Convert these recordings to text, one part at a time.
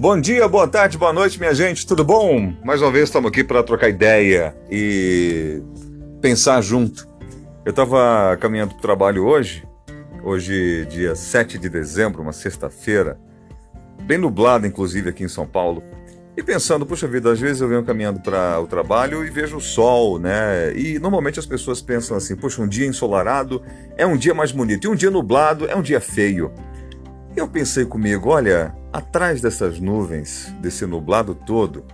Bom dia, boa tarde, boa noite, minha gente, tudo bom? Mais uma vez estamos aqui para trocar ideia e pensar junto. Eu estava caminhando para o trabalho hoje, hoje, dia 7 de dezembro, uma sexta-feira, bem nublado, inclusive, aqui em São Paulo. E pensando, puxa vida, às vezes eu venho caminhando para o trabalho e vejo o sol, né? E normalmente as pessoas pensam assim, puxa, um dia ensolarado é um dia mais bonito, e um dia nublado é um dia feio. E eu pensei comigo, olha, atrás dessas nuvens, desse nublado todo,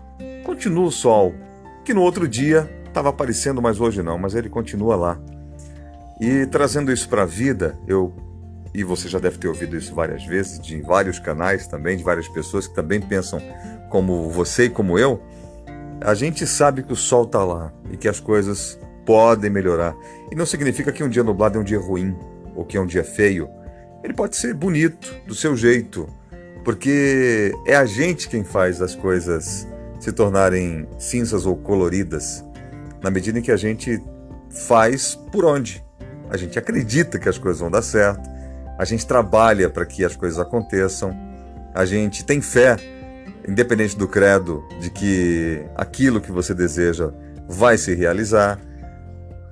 continua o sol, que no outro dia estava aparecendo, mas hoje não, mas ele continua lá. E trazendo isso para a vida, eu e você já deve ter ouvido isso várias vezes, de vários canais também, de várias pessoas que também pensam como você e como eu, a gente sabe que o sol está lá e que as coisas podem melhorar. E não significa que um dia nublado é um dia ruim ou que é um dia feio ele pode ser bonito, do seu jeito, porque é a gente quem faz as coisas se tornarem cinzas ou coloridas, na medida em que a gente faz por onde. A gente acredita que as coisas vão dar certo, a gente trabalha para que as coisas aconteçam, a gente tem fé, independente do credo, de que aquilo que você deseja vai se realizar.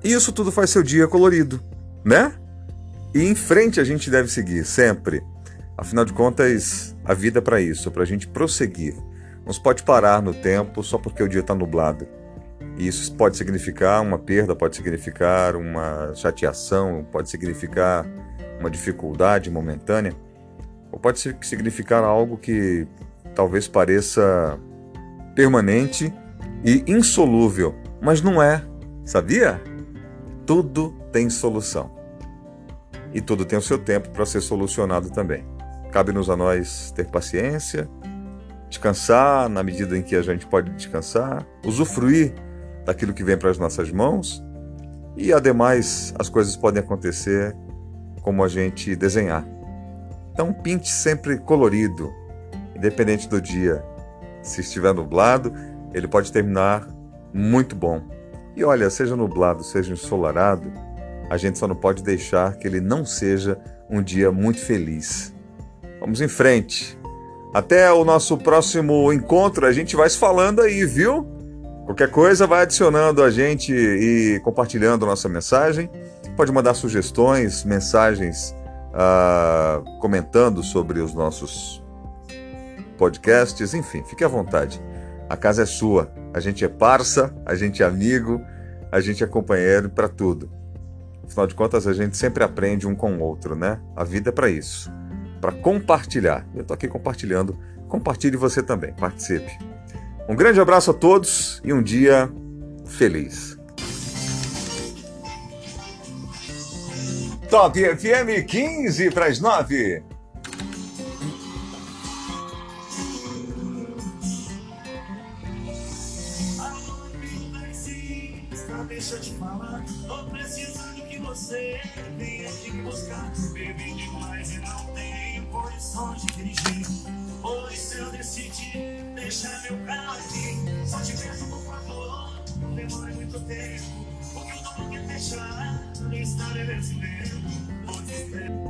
E isso tudo faz seu dia colorido, né? E em frente a gente deve seguir, sempre. Afinal de contas, a vida para isso, para a gente prosseguir. Não se pode parar no tempo só porque o dia está nublado. E isso pode significar uma perda, pode significar uma chateação, pode significar uma dificuldade momentânea, ou pode significar algo que talvez pareça permanente e insolúvel, mas não é, sabia? Tudo tem solução e tudo tem o seu tempo para ser solucionado também. Cabe-nos a nós ter paciência, descansar na medida em que a gente pode descansar, usufruir daquilo que vem para as nossas mãos e, ademais, as coisas podem acontecer como a gente desenhar. Então, pinte sempre colorido, independente do dia. Se estiver nublado, ele pode terminar muito bom. E olha, seja nublado, seja ensolarado, a gente só não pode deixar que ele não seja um dia muito feliz. Vamos em frente. Até o nosso próximo encontro, a gente vai se falando aí, viu? Qualquer coisa, vai adicionando a gente e compartilhando nossa mensagem. Pode mandar sugestões, mensagens, uh, comentando sobre os nossos podcasts, enfim, fique à vontade. A casa é sua. A gente é parça, a gente é amigo, a gente é companheiro para tudo. Afinal de contas, a gente sempre aprende um com o outro, né? A vida é para isso, para compartilhar. Eu estou aqui compartilhando. Compartilhe você também, participe. Um grande abraço a todos e um dia feliz. Top FM 15 para as 9. Deixa eu te falar, você vem aqui me buscar. Bebi demais e não tenho condições de dirigir. Pois se eu decidir deixar meu carro aqui, só te peço por favor, não demore muito tempo. O eu não quero deixar no estabelecimento. Vou te